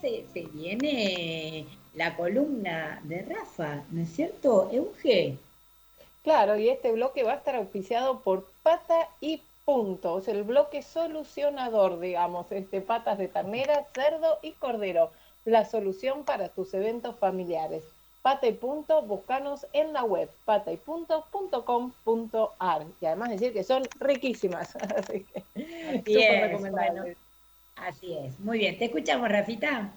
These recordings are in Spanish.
se, se viene la columna de Rafa, ¿no es cierto, Euge? Claro, y este bloque va a estar auspiciado por Pata y Punto, es el bloque solucionador, digamos, este patas de ternera, cerdo y cordero, la solución para tus eventos familiares. Pata y Punto, búscanos en la web pataypunto.com.ar y además decir que son riquísimas, así que súper así es, muy bien, te escuchamos, Rafita.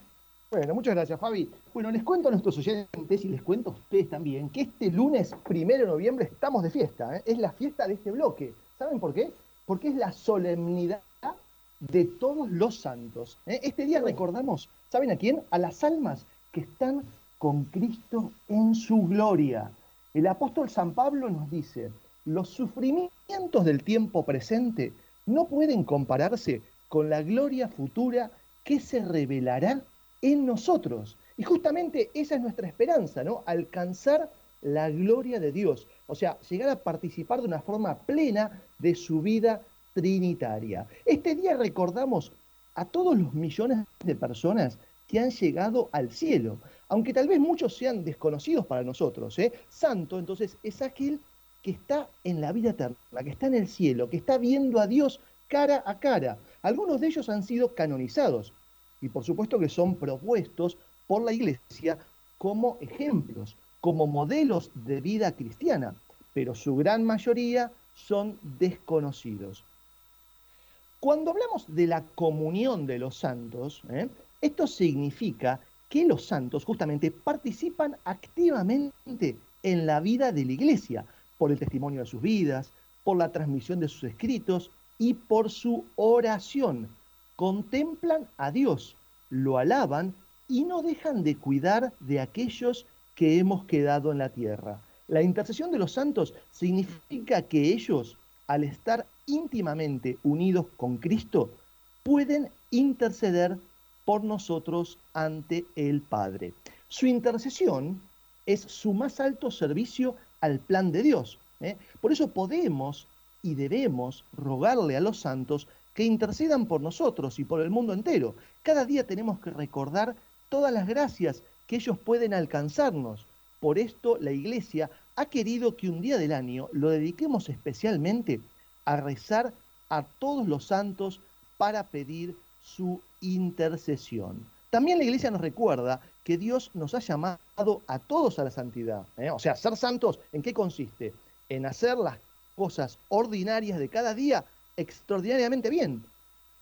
Bueno, muchas gracias, Fabi. Bueno, les cuento a nuestros oyentes y les cuento a ustedes también que este lunes primero de noviembre estamos de fiesta. ¿eh? Es la fiesta de este bloque. ¿Saben por qué? Porque es la solemnidad de todos los santos. ¿eh? Este día recordamos, ¿saben a quién? A las almas que están con Cristo en su gloria. El apóstol San Pablo nos dice, los sufrimientos del tiempo presente no pueden compararse con la gloria futura que se revelará en nosotros. Y justamente esa es nuestra esperanza, ¿no? Alcanzar la gloria de Dios, o sea, llegar a participar de una forma plena de su vida trinitaria. Este día recordamos a todos los millones de personas que han llegado al cielo, aunque tal vez muchos sean desconocidos para nosotros. ¿eh? Santo, entonces, es aquel que está en la vida eterna, que está en el cielo, que está viendo a Dios cara a cara. Algunos de ellos han sido canonizados, y por supuesto que son propuestos por la Iglesia como ejemplos, como modelos de vida cristiana, pero su gran mayoría son desconocidos. Cuando hablamos de la comunión de los santos, ¿eh? esto significa que los santos justamente participan activamente en la vida de la iglesia, por el testimonio de sus vidas, por la transmisión de sus escritos y por su oración contemplan a Dios, lo alaban y no dejan de cuidar de aquellos que hemos quedado en la tierra. La intercesión de los santos significa que ellos, al estar íntimamente unidos con Cristo, pueden interceder por nosotros ante el Padre. Su intercesión es su más alto servicio al plan de Dios. ¿eh? Por eso podemos y debemos rogarle a los santos que intercedan por nosotros y por el mundo entero. Cada día tenemos que recordar todas las gracias que ellos pueden alcanzarnos. Por esto la Iglesia ha querido que un día del año lo dediquemos especialmente a rezar a todos los santos para pedir su intercesión. También la Iglesia nos recuerda que Dios nos ha llamado a todos a la santidad. ¿eh? O sea, ser santos, ¿en qué consiste? En hacer las cosas ordinarias de cada día extraordinariamente bien,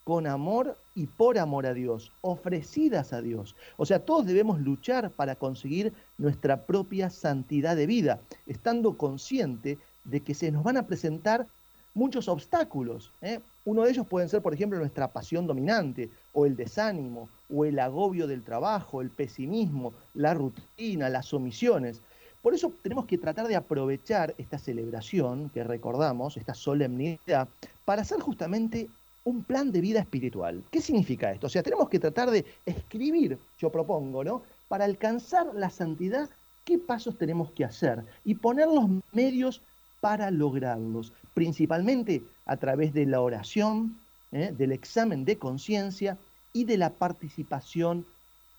con amor y por amor a Dios, ofrecidas a Dios. O sea, todos debemos luchar para conseguir nuestra propia santidad de vida, estando consciente de que se nos van a presentar muchos obstáculos. ¿eh? Uno de ellos pueden ser, por ejemplo, nuestra pasión dominante, o el desánimo, o el agobio del trabajo, el pesimismo, la rutina, las omisiones. Por eso tenemos que tratar de aprovechar esta celebración que recordamos, esta solemnidad, para hacer justamente un plan de vida espiritual. ¿Qué significa esto? O sea, tenemos que tratar de escribir, yo propongo, ¿no? Para alcanzar la santidad, ¿qué pasos tenemos que hacer? Y poner los medios para lograrlos, principalmente a través de la oración, ¿eh? del examen de conciencia y de la participación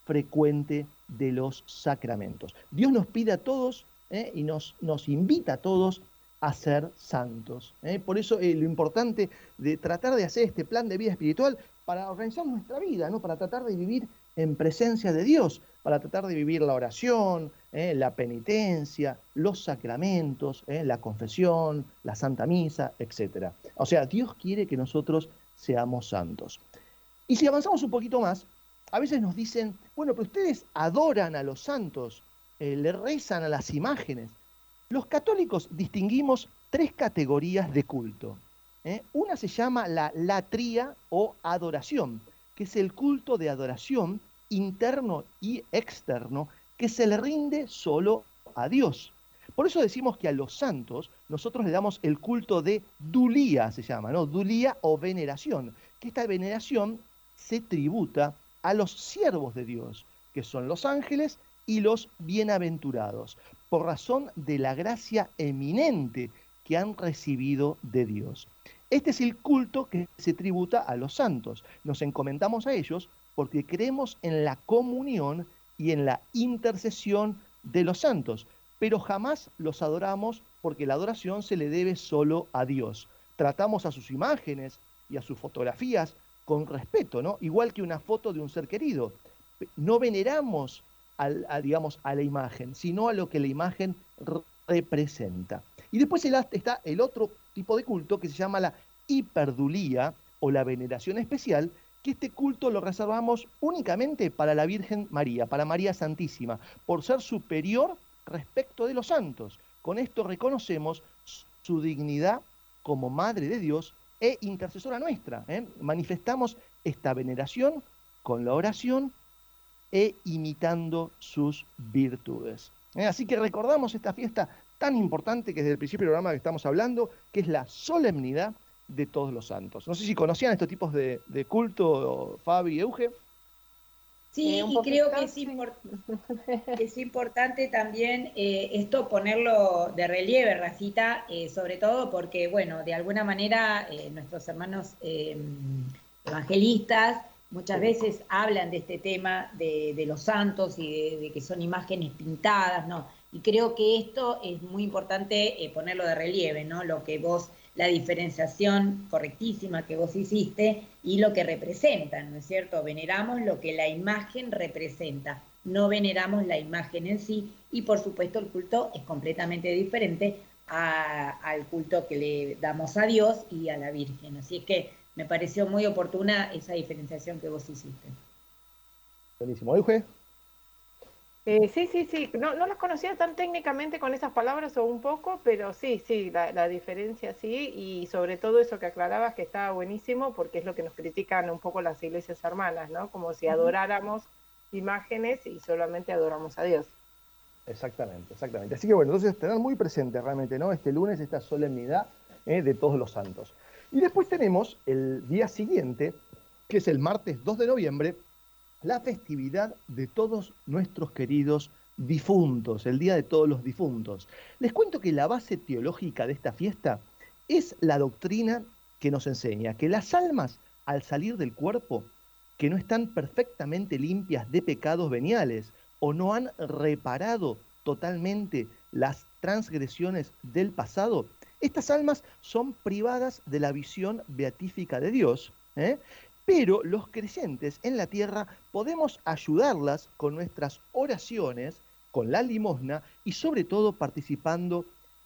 frecuente de los sacramentos. Dios nos pide a todos ¿eh? y nos, nos invita a todos a ser santos. ¿eh? Por eso eh, lo importante de tratar de hacer este plan de vida espiritual para organizar nuestra vida, ¿no? para tratar de vivir en presencia de Dios, para tratar de vivir la oración, la penitencia, los sacramentos, la confesión, la Santa Misa, etc. O sea, Dios quiere que nosotros seamos santos. Y si avanzamos un poquito más, a veces nos dicen, bueno, pero ustedes adoran a los santos, eh, le rezan a las imágenes. Los católicos distinguimos tres categorías de culto. ¿eh? Una se llama la latría o adoración, que es el culto de adoración interno y externo que se le rinde solo a Dios. Por eso decimos que a los santos nosotros le damos el culto de dulía, se llama, ¿no? Dulía o veneración, que esta veneración se tributa a los siervos de Dios, que son los ángeles y los bienaventurados, por razón de la gracia eminente que han recibido de Dios. Este es el culto que se tributa a los santos. Nos encomendamos a ellos porque creemos en la comunión y en la intercesión de los santos, pero jamás los adoramos porque la adoración se le debe solo a Dios. Tratamos a sus imágenes y a sus fotografías con respeto, ¿no? Igual que una foto de un ser querido. No veneramos a, digamos, a la imagen, sino a lo que la imagen representa. Y después está el otro tipo de culto que se llama la hiperdulía o la veneración especial, que este culto lo reservamos únicamente para la Virgen María, para María Santísima, por ser superior respecto de los santos. Con esto reconocemos su dignidad como Madre de Dios e intercesora nuestra. ¿eh? Manifestamos esta veneración con la oración e imitando sus virtudes. ¿eh? Así que recordamos esta fiesta tan importante que desde el principio del programa que estamos hablando, que es la solemnidad de todos los santos. No sé si conocían estos tipos de, culto, Fabi y Euge. Sí, y creo que es, es importante también eh, esto ponerlo de relieve, Racita, eh, sobre todo porque, bueno, de alguna manera eh, nuestros hermanos evangelistas muchas veces hablan de este tema de, los santos y de, que son imágenes pintadas, ¿no? Y creo que esto es muy importante ponerlo de relieve, ¿no? Lo que vos la diferenciación correctísima que vos hiciste y lo que representan, ¿no es cierto? Veneramos lo que la imagen representa, no veneramos la imagen en sí y por supuesto el culto es completamente diferente al culto que le damos a Dios y a la Virgen. Así es que me pareció muy oportuna esa diferenciación que vos hiciste. Buenísimo. Euge. Eh, sí, sí, sí. No, no las conocía tan técnicamente con esas palabras o un poco, pero sí, sí, la, diferencia sí. Y sobre todo eso que aclarabas que estaba buenísimo porque es lo que nos critican un poco las iglesias hermanas, ¿no? Como si adoráramos imágenes y solamente adoramos a Dios. Exactamente, exactamente. Así que bueno, entonces tener muy presente realmente, ¿no? Este lunes, esta solemnidad eh, de todos los santos. Y después tenemos el día siguiente, que es el martes 2 de noviembre, la festividad de todos nuestros queridos difuntos, el Día de todos los difuntos. Les cuento que la base teológica de esta fiesta es la doctrina que nos enseña que las almas al salir del cuerpo, que no están perfectamente limpias de pecados veniales o no han reparado totalmente las transgresiones del pasado, estas almas son privadas de la visión beatífica de Dios ¿eh? Pero los creyentes en la tierra podemos ayudarlas con nuestras oraciones, con la limosna y sobre todo participando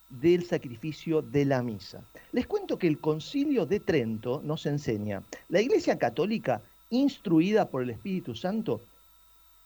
del sacrificio de la misa. Les cuento que el concilio de Trento nos enseña, la Iglesia Católica, instruida por el Espíritu Santo,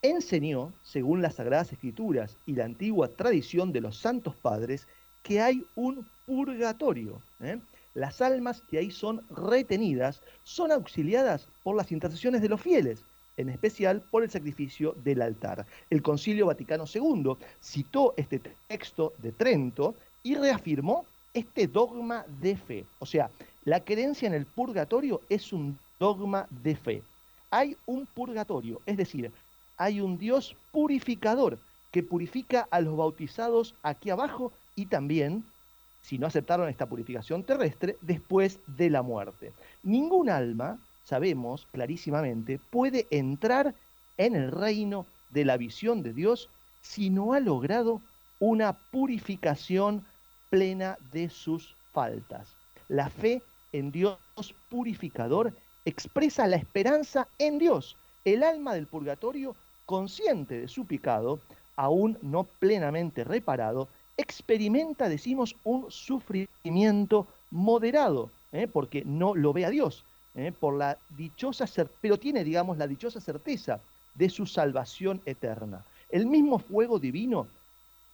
enseñó, según las Sagradas Escrituras y la antigua tradición de los santos padres, que hay un purgatorio. ¿eh? Las almas que ahí son retenidas son auxiliadas por las intercesiones de los fieles, en especial por el sacrificio del altar. El Concilio Vaticano II citó este texto de Trento y reafirmó este dogma de fe. O sea, la creencia en el purgatorio es un dogma de fe. Hay un purgatorio, es decir, hay un Dios purificador que purifica a los bautizados aquí abajo y también si no aceptaron esta purificación terrestre después de la muerte. Ningún alma, sabemos clarísimamente, puede entrar en el reino de la visión de Dios si no ha logrado una purificación plena de sus faltas. La fe en Dios purificador expresa la esperanza en Dios. El alma del purgatorio, consciente de su pecado, aún no plenamente reparado, experimenta, decimos, un sufrimiento moderado, ¿eh? porque no lo ve a Dios, ¿eh? por la dichosa pero tiene, digamos, la dichosa certeza de su salvación eterna. El mismo fuego divino,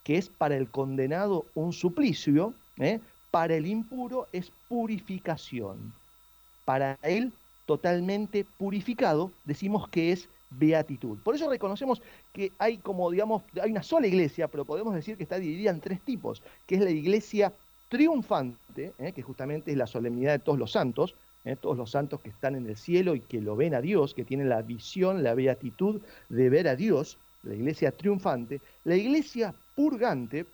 que es para el condenado un suplicio, ¿eh? para el impuro es purificación. Para él, totalmente purificado, decimos que es beatitud. Por eso reconocemos que hay como, digamos, hay una sola iglesia, pero podemos decir que está dividida en tres tipos, que es la iglesia triunfante, ¿eh? que justamente es la solemnidad de todos los santos, ¿eh? todos los santos que están en el cielo y que lo ven a Dios, que tienen la visión, la beatitud de ver a Dios, la iglesia triunfante, la iglesia purgante,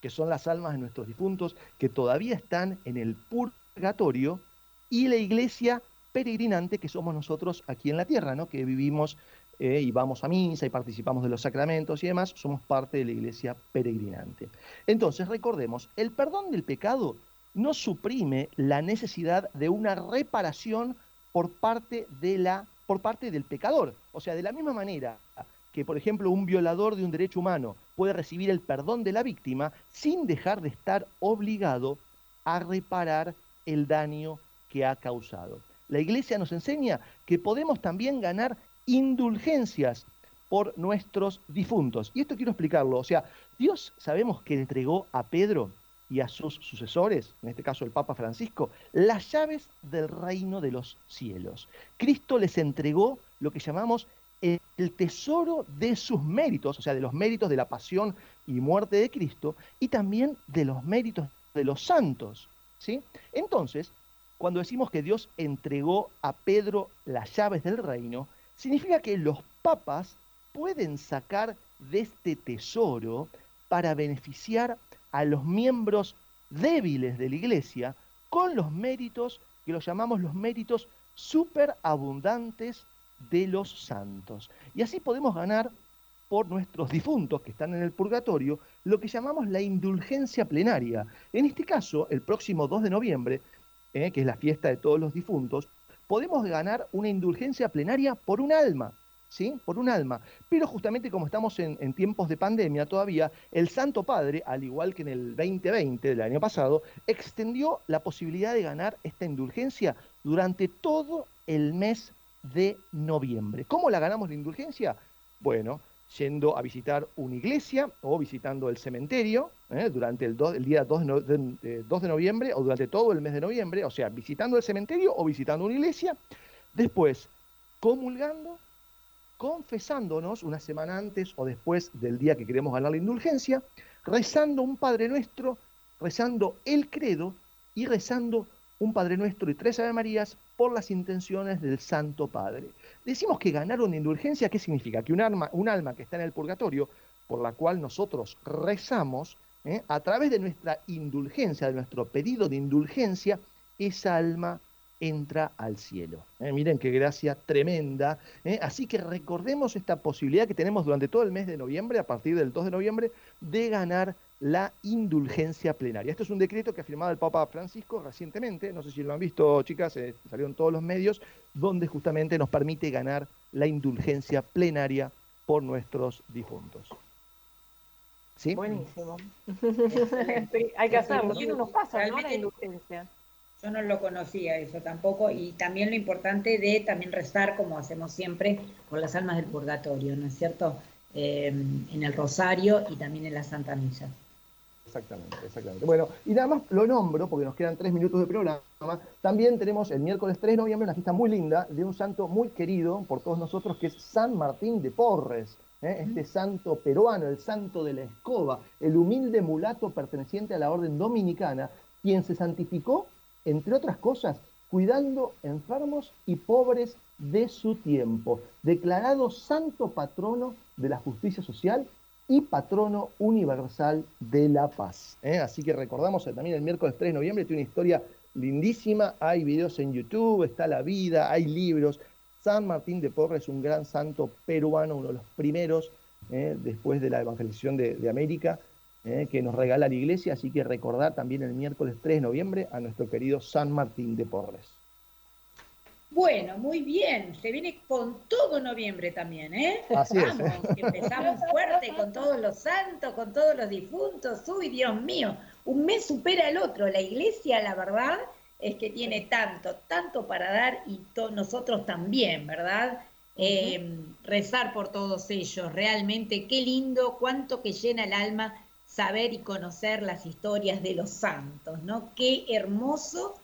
que son las almas de nuestros difuntos que todavía están en el purgatorio, y la iglesia peregrinante que somos nosotros aquí en la tierra, ¿no? que vivimos eh, y vamos a misa y participamos de los sacramentos y demás, somos parte de la iglesia peregrinante. Entonces, recordemos, el perdón del pecado no suprime la necesidad de una reparación por parte, de la, por parte del pecador. O sea, de la misma manera que, por ejemplo, un violador de un derecho humano puede recibir el perdón de la víctima sin dejar de estar obligado a reparar el daño que ha causado. La iglesia nos enseña que podemos también ganar indulgencias por nuestros difuntos. Y esto quiero explicarlo. O sea, Dios sabemos que entregó a Pedro y a sus sucesores, en este caso el Papa Francisco, las llaves del reino de los cielos. Cristo les entregó lo que llamamos el tesoro de sus méritos, o sea, de los méritos de la pasión y muerte de Cristo, y también de los méritos de los santos. ¿sí? Entonces, cuando decimos que Dios entregó a Pedro las llaves del reino, significa que los papas pueden sacar de este tesoro para beneficiar a los miembros débiles de la iglesia con los méritos que los llamamos los méritos superabundantes de los santos. Y así podemos ganar por nuestros difuntos que están en el purgatorio lo que llamamos la indulgencia plenaria. En este caso, el próximo 2 de noviembre, eh, que es la fiesta de todos los difuntos, podemos ganar una indulgencia plenaria por un alma, ¿sí? Por un alma. Pero justamente como estamos en, en, tiempos de pandemia todavía, el Santo Padre, al igual que en el 2020 del año pasado, extendió la posibilidad de ganar esta indulgencia durante todo el mes de noviembre. ¿Cómo la ganamos la indulgencia? Bueno, yendo a visitar una iglesia o visitando el cementerio ¿eh? durante el, día 2 de, 2 de noviembre o durante todo el mes de noviembre, o sea, visitando el cementerio o visitando una iglesia. Después, comulgando, confesándonos una semana antes o después del día que queremos ganar la indulgencia, rezando un Padre Nuestro, rezando el credo y rezando un Padre Nuestro y tres Ave Marías por las intenciones del Santo Padre. Decimos que ganar una indulgencia, ¿qué significa? Que un alma, un alma que está en el purgatorio, por la cual nosotros rezamos, ¿eh? a través de nuestra indulgencia, de nuestro pedido de indulgencia, esa alma entra al cielo. ¿eh? Miren qué gracia tremenda. ¿eh? Así que recordemos esta posibilidad que tenemos durante todo el mes de noviembre, a partir del 2 de noviembre, de ganar la indulgencia plenaria. Esto es un decreto que ha firmado el Papa Francisco recientemente, no sé si lo han visto chicas, eh, salió en todos los medios, donde justamente nos permite ganar la indulgencia plenaria por nuestros difuntos. ¿Sí? Buenísimo. hay que hacerlo, tiene unos pasos, ¿no? La indulgencia. Yo no lo conocía eso tampoco, y también lo importante de también rezar, como hacemos siempre, por las almas del purgatorio, ¿no es cierto? Eh, en el rosario y también en la Santa Misa. Exactamente, exactamente. Bueno, y nada más lo nombro porque nos quedan tres minutos de programa. También tenemos el miércoles 3 de noviembre una fiesta muy linda de un santo muy querido por todos nosotros que es San Martín de Porres. ¿eh? Este santo peruano, el santo de la escoba, el humilde mulato perteneciente a la orden dominicana, quien se santificó, entre otras cosas, cuidando enfermos y pobres de su tiempo, declarado santo patrono de la justicia social y patrono universal de la paz. ¿eh? Así que recordamos también el miércoles 3 de noviembre, tiene una historia lindísima, hay videos en YouTube, está la vida, hay libros. San Martín de Porres es un gran santo peruano, uno de los primeros ¿eh? después de la evangelización de, América, ¿eh? que nos regala la iglesia, así que recordar también el miércoles 3 de noviembre a nuestro querido San Martín de Porres. Bueno, muy bien. Se viene con todo noviembre también, ¿eh? Así Vamos, empezamos fuerte con todos los santos, con todos los difuntos. Uy, Dios mío, un mes supera al otro. La iglesia, la verdad, es que tiene tanto, tanto para dar y nosotros también, ¿verdad? Eh, rezar por todos ellos, realmente qué lindo, cuánto que llena el alma saber y conocer las historias de los santos, ¿no? Qué hermoso